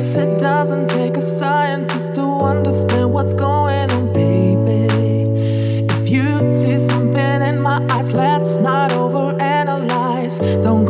it doesn't take a scientist to understand what's going on, baby. If you see something in my eyes, let's not overanalyze. Don't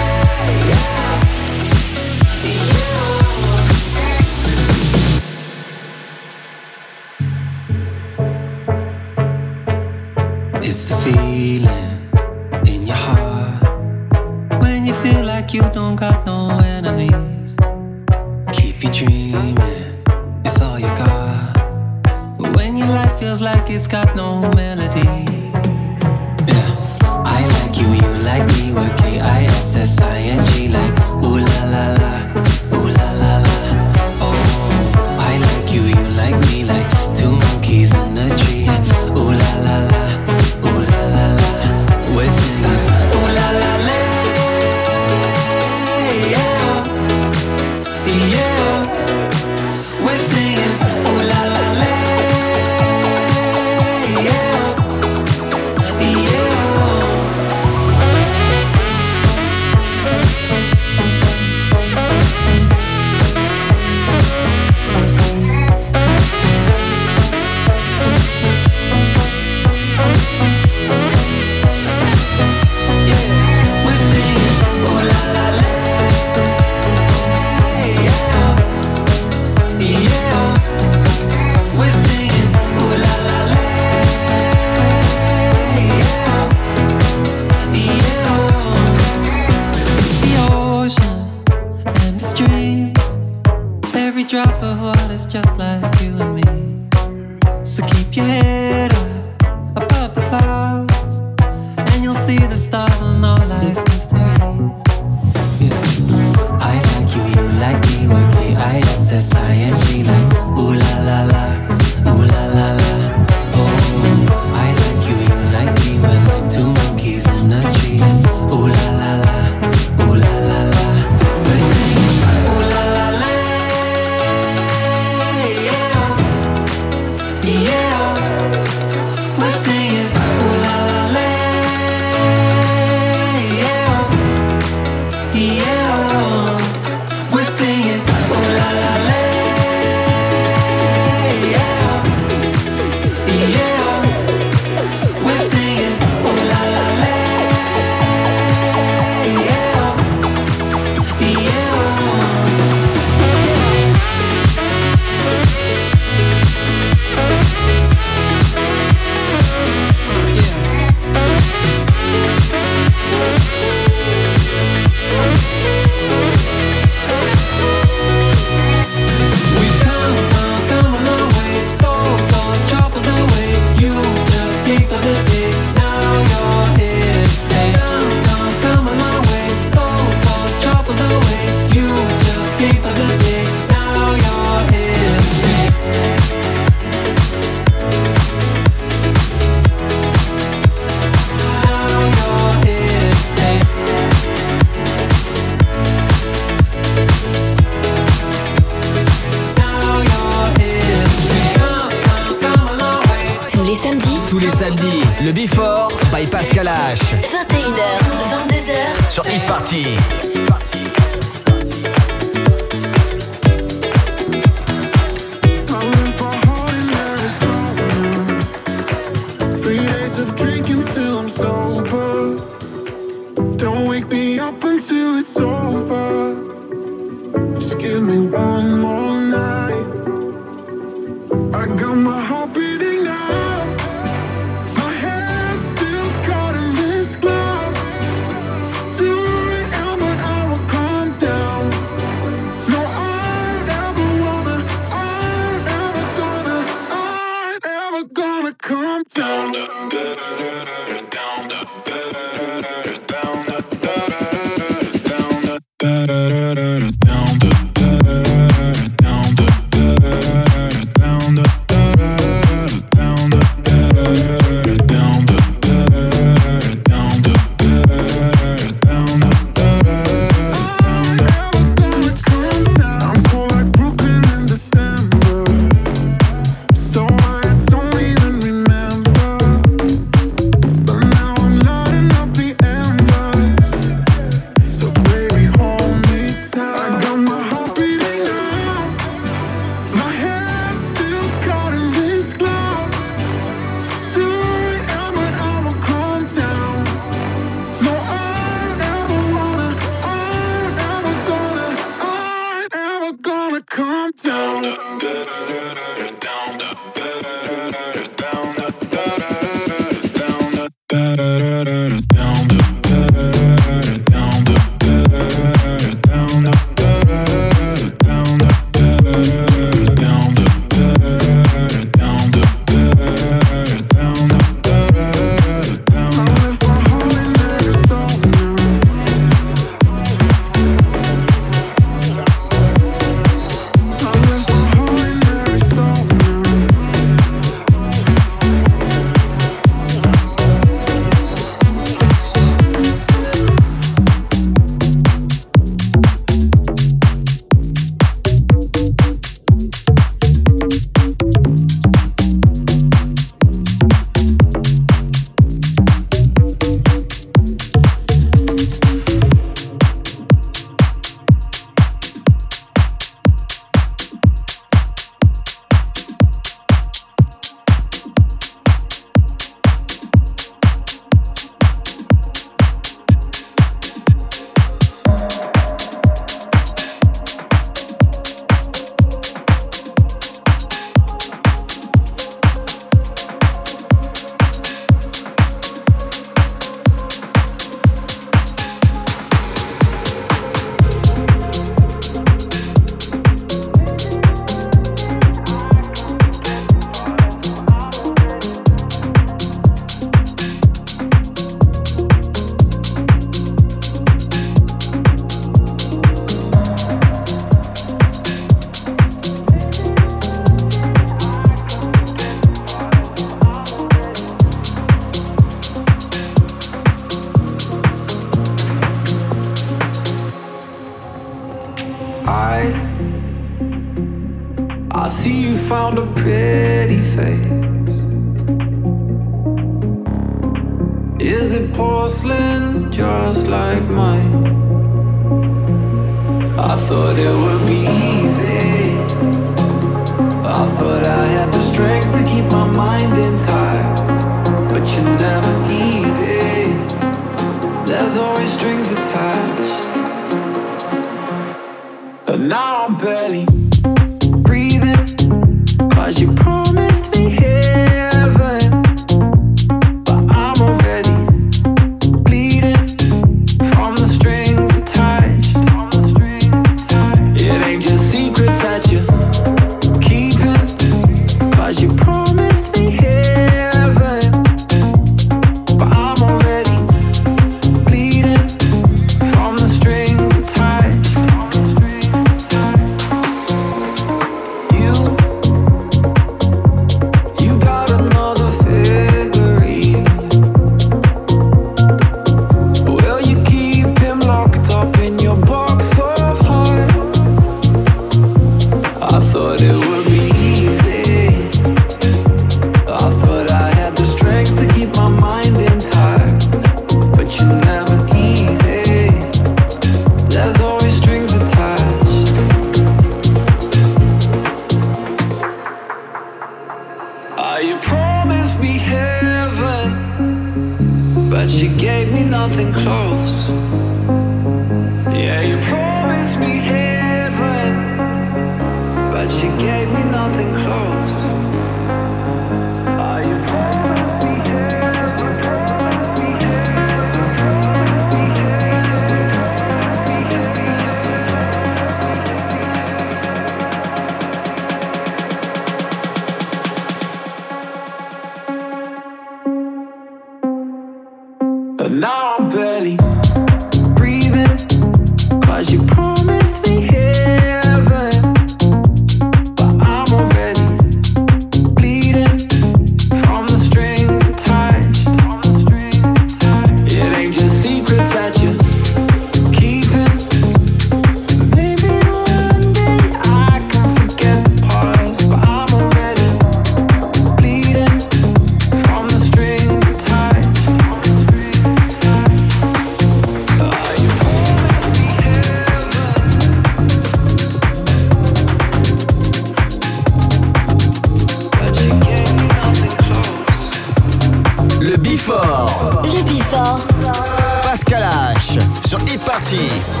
Party.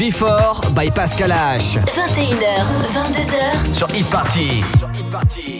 Before by Pascal H. 21h, 22h sur e -Party.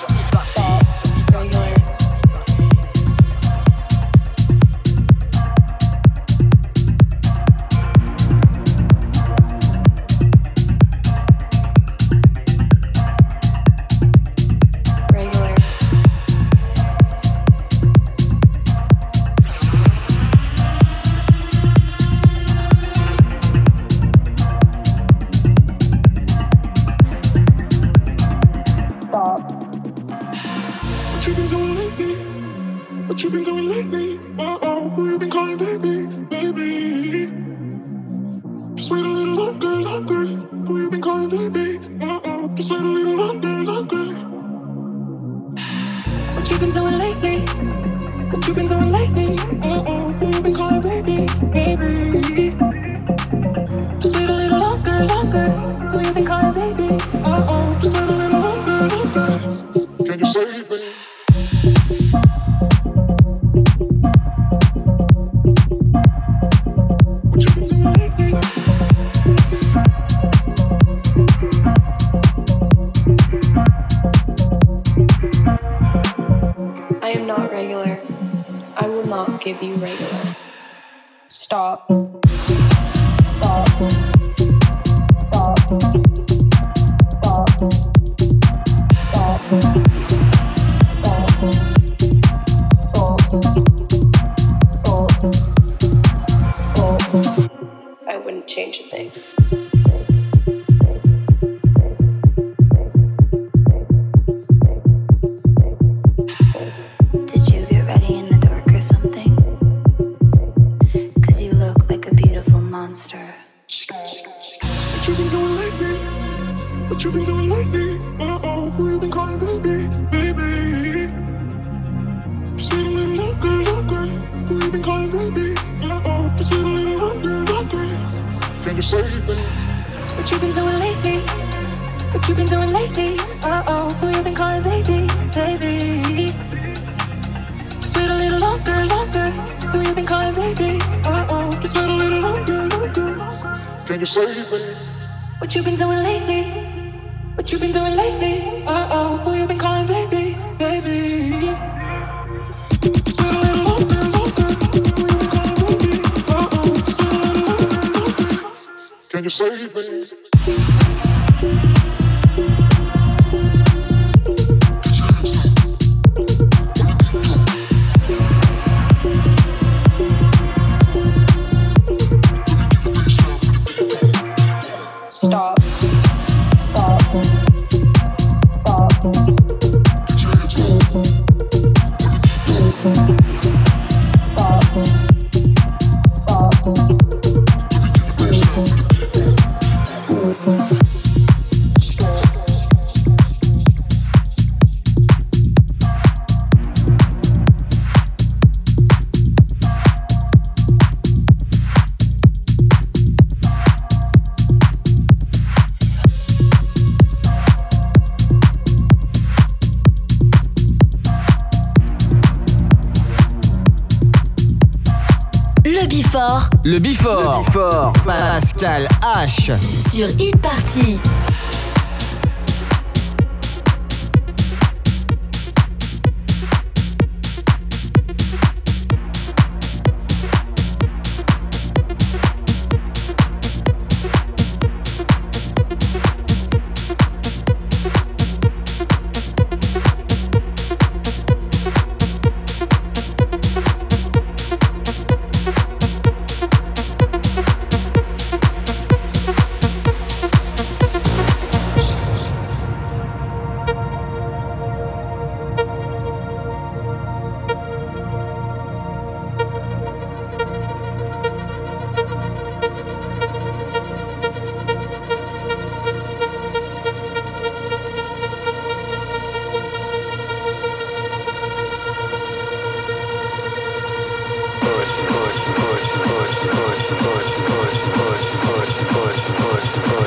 been doing lately? What you been doing lately? Oh, oh, who you been calling? Le Bifort. Pascal H. Sur Hit Party.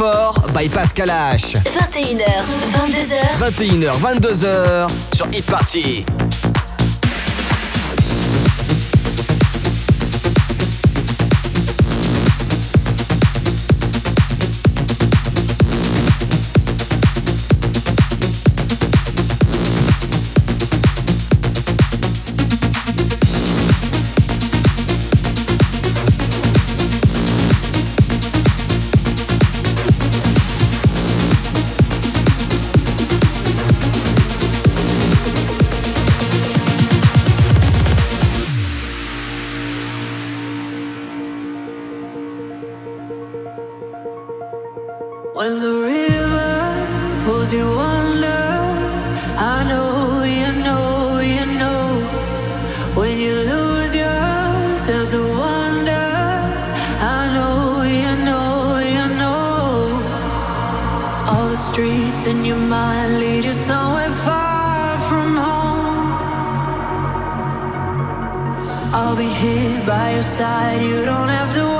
Before by Pascal H. 21h, 22h. 21h, 22h sur Hit Party. beats in your mind lead you somewhere far from home. I'll be here by your side, you don't have to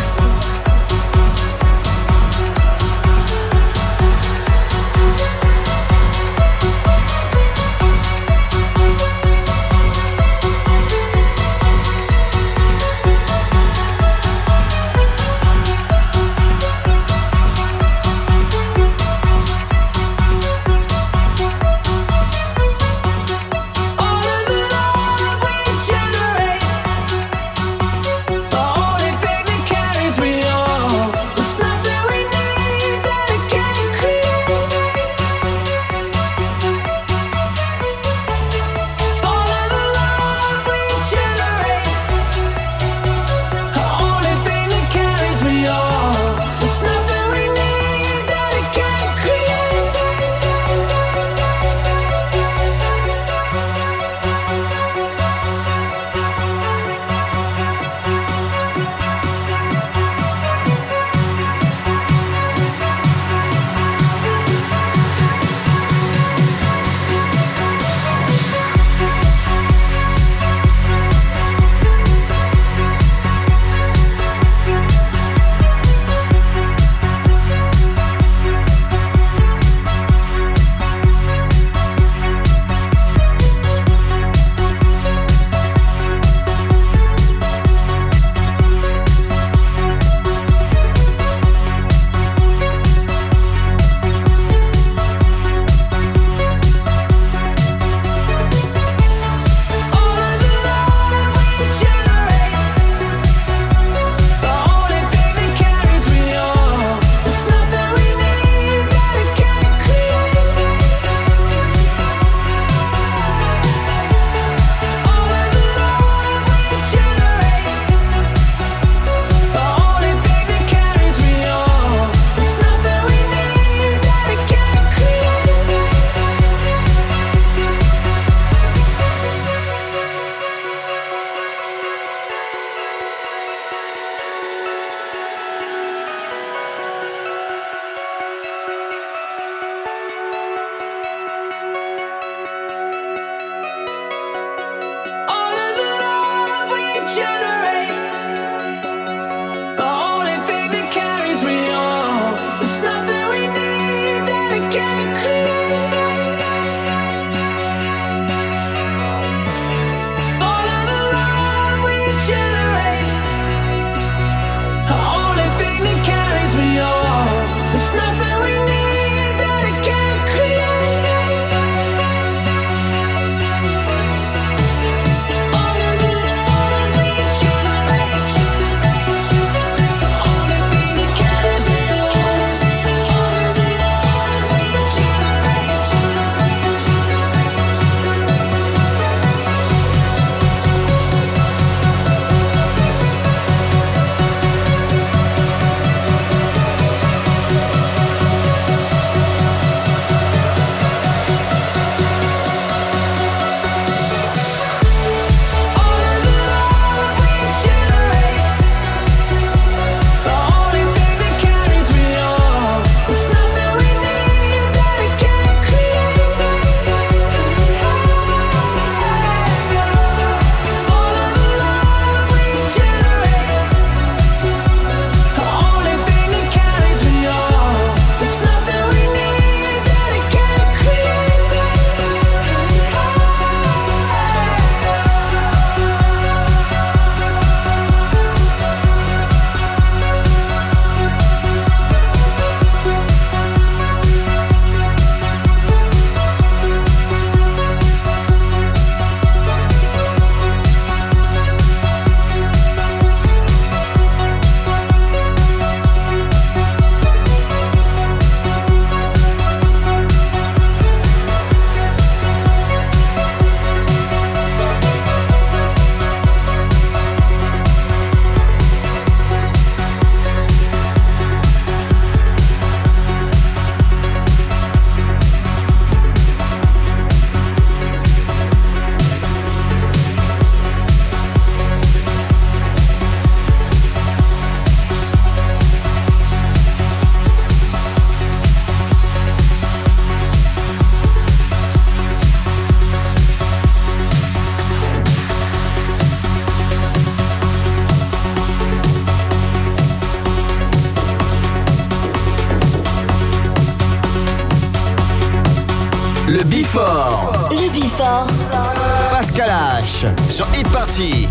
Party.